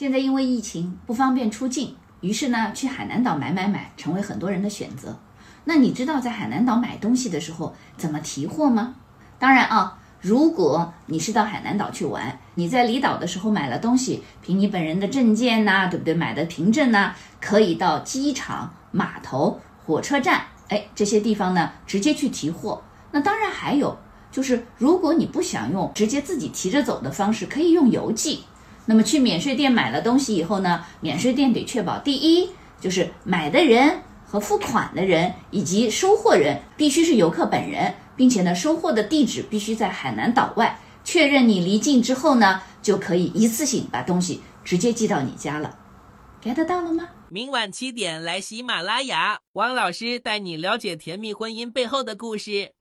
现在因为疫情不方便出境，于是呢，去海南岛买买买成为很多人的选择。那你知道在海南岛买东西的时候怎么提货吗？当然啊，如果你是到海南岛去玩，你在离岛的时候买了东西，凭你本人的证件呐、对不对？买的凭证呐、可以到机场、码头、火车站，哎，这些地方呢直接去提货。那当然还有就是，如果你不想用直接自己提着走的方式，可以用邮寄。那么去免税店买了东西以后呢，免税店得确保第一就是买的人和付款的人以及收货人必须是游客本人，并且呢，收货的地址必须在海南岛外。确认你离境之后呢，就可以一次性把东西直接寄到你家了。get 到了吗？明晚七点来喜马拉雅，王老师带你了解甜蜜婚姻背后的故事。